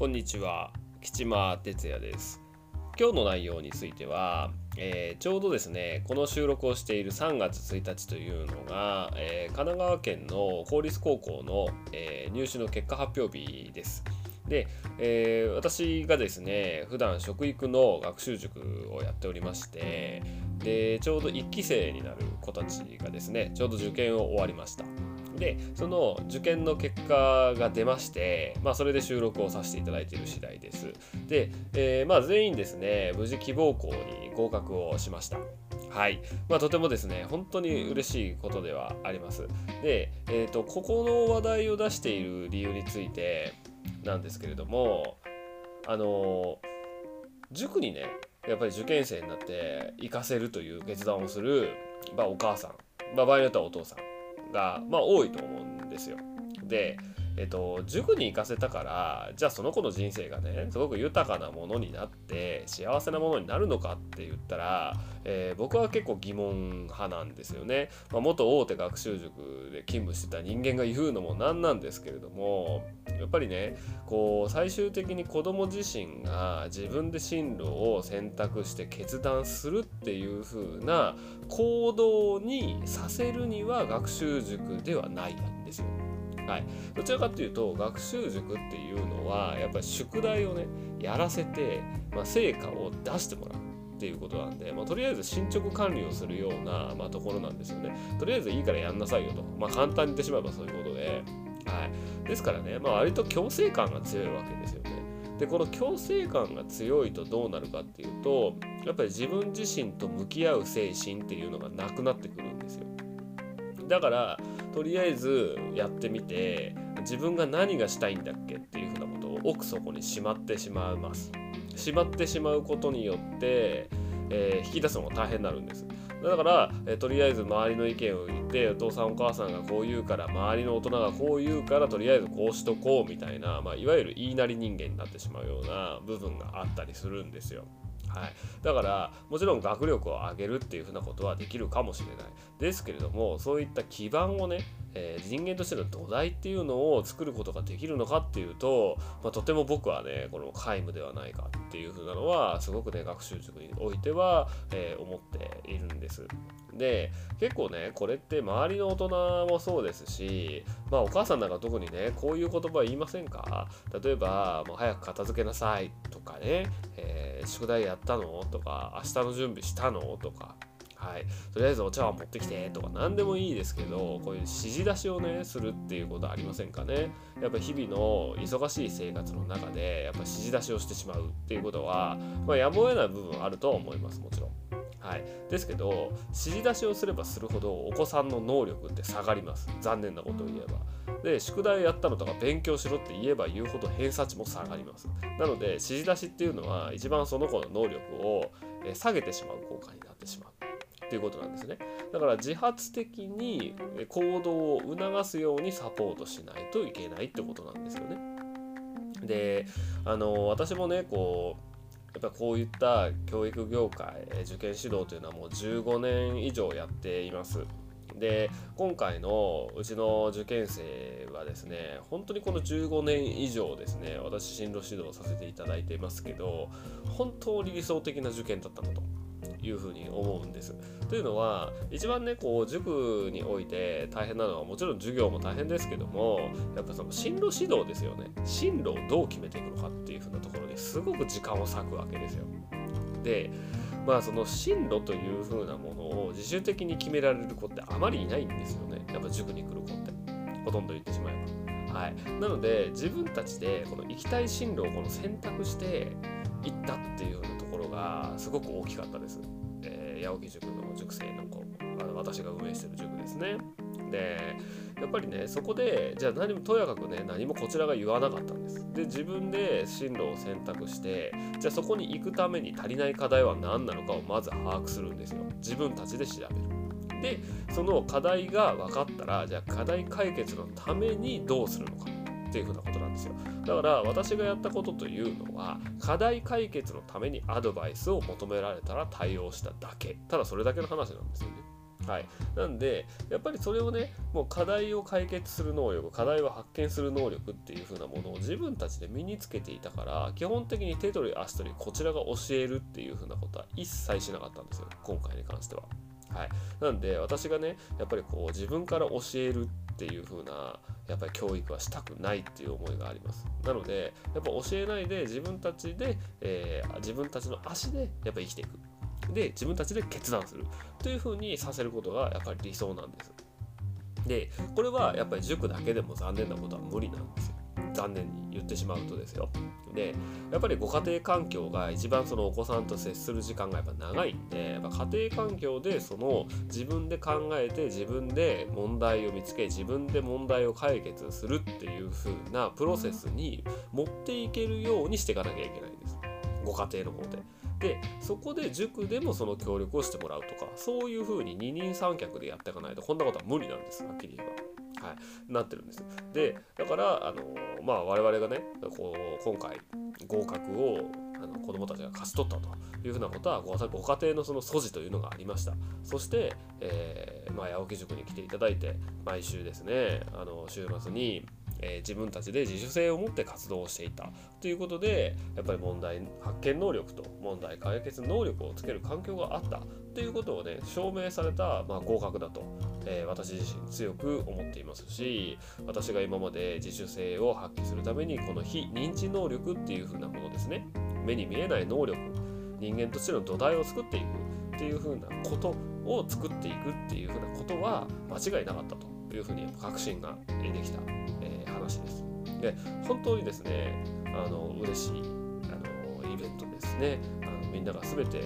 こんにちは吉間哲也です。今日の内容については、えー、ちょうどですねこの収録をしている3月1日というのが、えー、神奈川県の公立高校の、えー、入試の結果発表日です。で、えー、私がですね普段食育の学習塾をやっておりましてでちょうど1期生になる子たちがですねちょうど受験を終わりました。でその受験の結果が出まして、まあ、それで収録をさせていただいている次第ですで、えー、まあ、全員ですね無事希望校に合格をしましたはい。まあ、とてもですね、本当に嬉しいことではあります。で、えっ、ー、と、ここの話題を出している理由についてなんですけれども、あの、塾にね、やっぱり受験生になって行かせるという決断をする、まあ、お母さん、まあ、場合によってはお父さんが、まあ、多いと思うんですよ。で、えっと、塾に行かせたからじゃあその子の人生がねすごく豊かなものになって幸せなものになるのかって言ったら、えー、僕は結構疑問派なんですよね。まあ、元大手学習塾で勤務してた人間が言うのもなんなんですけれどもやっぱりねこう最終的に子供自身が自分で進路を選択して決断するっていう風な行動にさせるには学習塾ではないんですよ。はい、どちらかというと学習塾っていうのはやっぱり宿題をねやらせて、まあ、成果を出してもらうっていうことなんで、まあ、とりあえず進捗管理をするような、まあ、ところなんですよね。とりあえずいいからやんなさいよと。まあ、簡単に言ってしまえばそういうことで。はい、ですからね、まあ、割と強制感が強いわけですよね。でこの強制感が強いとどうなるかっていうとやっぱり自分自身と向き合う精神っていうのがなくなってくるんですよ。だからとりあえずやってみて自分が何がしたいんだっけっていうふうなことを奥底にしまってしまいます。しまってしまうことによって、えー、引き出すのが大変になるんです。だから、えー、とりあえず周りの意見を言ってお父さんお母さんがこう言うから周りの大人がこう言うからとりあえずこうしとこうみたいな、まあ、いわゆる言いなり人間になってしまうような部分があったりするんですよ。はい、だからもちろん学力を上げるっていうふうなことはできるかもしれない。ですけれどもそういった基盤をね、えー、人間としての土台っていうのを作ることができるのかっていうと、まあ、とても僕はねこの皆無ではないかっていうふうなのはすごくね学習塾においては、えー、思っているんです。で結構ねこれって周りの大人もそうですしまあお母さんなんか特にねこういう言葉言いませんか？例えばもう早く片付けなさいとかね、えー、宿題やったの？とか明日の準備したの？とかはい、とりあえずお茶碗持ってきてとか何でもいいですけどこういう指示出しをねするっていうことありませんかね。やっぱ日々の忙しい生活の中でやっぱ指示出しをしてしまうっていうことは、まあ、やむを得ない部分あるとは思いますもちろん。はい、ですけど指示出しをすればするほどお子さんの能力って下がります。残念なことを言えば。で宿題をやったのとか勉強しろって言えば言うほど偏差値も下がります。なので指示出しっていうのは一番その子の能力を下げてしまう効果になってしまう。っていうことなんですね。だから自発的に行動を促すようにサポートしないといけないってことなんですよね。であの私もねこうやっぱこういった教育業界受験指導というのはもう15年以上やっています。で今回のうちの受験生はですね本当にこの15年以上ですね私進路指導させていただいていますけど本当に理想的な受験だったなと。いうふうに思うんです。というのは一番ねこう塾において大変なのはもちろん授業も大変ですけどもやっぱその進路指導ですよね進路をどう決めていくのかっていうふうなところですごく時間を割くわけですよ。でまあその進路というふうなものを自主的に決められる子ってあまりいないんですよねやっぱ塾に来る子ってほとんど言ってしまえば。はい、なので自分たちでこの行きたい進路をこの選択して行ったっていうようなろがすごく大きかったです。えー、八百木塾の塾生の子あの私が運営してる塾ですね。でやっぱりねそこでじゃあ何もとやかくね何もこちらが言わなかったんですで自分で進路を選択してじゃあそこに行くために足りない課題は何なのかをまず把握するんですよ自分たちで調べるでその課題が分かったらじゃあ課題解決のためにどうするのかっていうふうなことなんですよ。だから私がやったことというのは課題解決のためにアドバイスを求められたら対応しただけ。ただそれだけの話なんですよね。はい、なんでやっぱりそれをねもう課題を解決する能力課題を発見する能力っていう風なものを自分たちで身につけていたから基本的に手取り足取りこちらが教えるっていう風なことは一切しなかったんですよ。今回に関しては。はい、なんで私がねやっぱりこう自分から教えるっていう風なやっぱり教育はしたくないっていう思いがありますなのでやっぱ教えないで自分たちで、えー、自分たちの足でやっぱ生きていくで自分たちで決断するという風にさせることがやっぱり理想なんです。でこれはやっぱり塾だけでも残念なことは無理なんです。残念に言ってしまうとですよ。でやっぱりご家庭環境が一番そのお子さんと接する時間がやっぱ長いんでやっぱ家庭環境でその自分で考えて自分で問題を見つけ自分で問題を解決するっていう風なプロセスに持っていけるようにしていかなきゃいけないんです。ご家庭の方で。でそこで塾でもその協力をしてもらうとかそういうふうに二人三脚でやっていかないとこんなことは無理なんですはっきり言えば。はい、なってるんです。でだからあのまあ我々がねこう今回合格をあの子どもたちが勝ち取ったというふうなことはごご家庭のその素地というのがありました。そして、えーまあ、八起塾に来ていただいて毎週ですねあの週末にえー、自分たちで自主性を持って活動をしていたということでやっぱり問題発見能力と問題解決能力をつける環境があったということをね証明された、まあ、合格だと、えー、私自身強く思っていますし私が今まで自主性を発揮するためにこの非認知能力っていう風なものですね目に見えない能力人間としての土台を作っていくっていう風なことを作っていくっていう風なことは間違いなかったというふうに確信ができたえ話です。で本当にですねあの嬉しいあのイベントですねあのみんなが全て、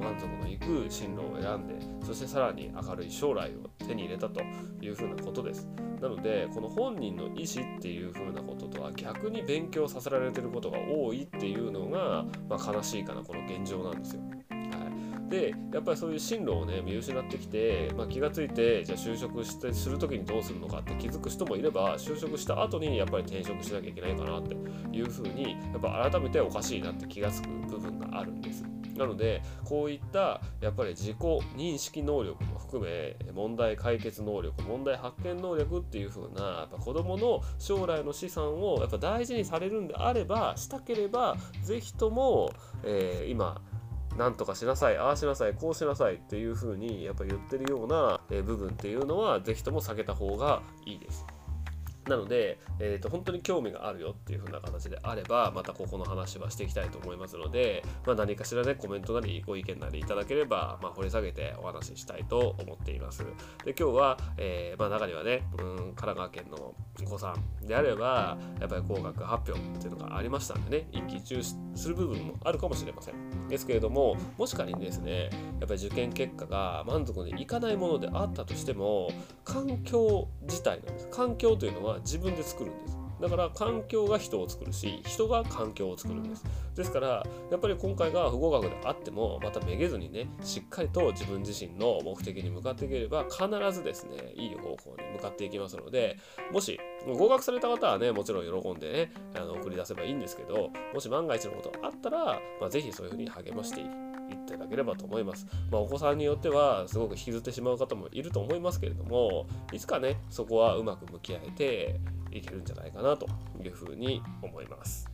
満足のいく進路を選んでそしてさらに明るい将来を手に入れたというふうなことです。なのでこの本人の意思っていうふうなこととは逆に勉強させられてることが多いっていうのが、まあ、悲しいかなこの現状なんですよ。でやっぱりそういう進路をね見失ってきて、まあ、気が付いてじゃあ就職してする時にどうするのかって気づく人もいれば就職した後にやっぱり転職しなきゃいけないかなっていうふうにやっぱ改めておかしいなって気が付く部分があるんです。なのでこういったやっぱり自己認識能力も含め問題解決能力問題発見能力っていう風なやっぱ子どもの将来の資産をやっぱ大事にされるんであればしたければ是非とも、えー、今なんとかしなさいああしなさいこうしなさいっていう風にやっぱ言ってるような部分っていうのは是非とも避けた方がいいです。なので、えーと、本当に興味があるよっていう風な形であればまたここの話はしていきたいと思いますので、まあ、何かしらねコメントなりご意見なりいただければ、まあ、掘り下げてお話ししたいと思っています。で今日は、えー、まあ、中にはね、うん、神奈川県のお子さんであればやっぱり合格発表っていうのがありましたんでね一喜一憂する部分もあるかもしれません。ですけれどももし仮にですねやっぱり受験結果が満足にいかないものであったとしても環境自体なんです環境というのは自分で作るんです。だから環境が人を作るし人が環境を作るんです。ですからやっぱり今回が不合格であってもまためげずにねしっかりと自分自身の目的に向かっていければ必ずですねいい方向に向かっていきますのでもし合格された方はねもちろん喜んでねあの送り出せばいいんですけどもし万が一のことがあったら、まあ、そういうふうに励ましていいただければと思います。まあ、お子さんによってはすごく引きずってしまう方もいると思いますけれどもいつかねそこはうまく向き合えていけるんじゃないかなというふうに思います。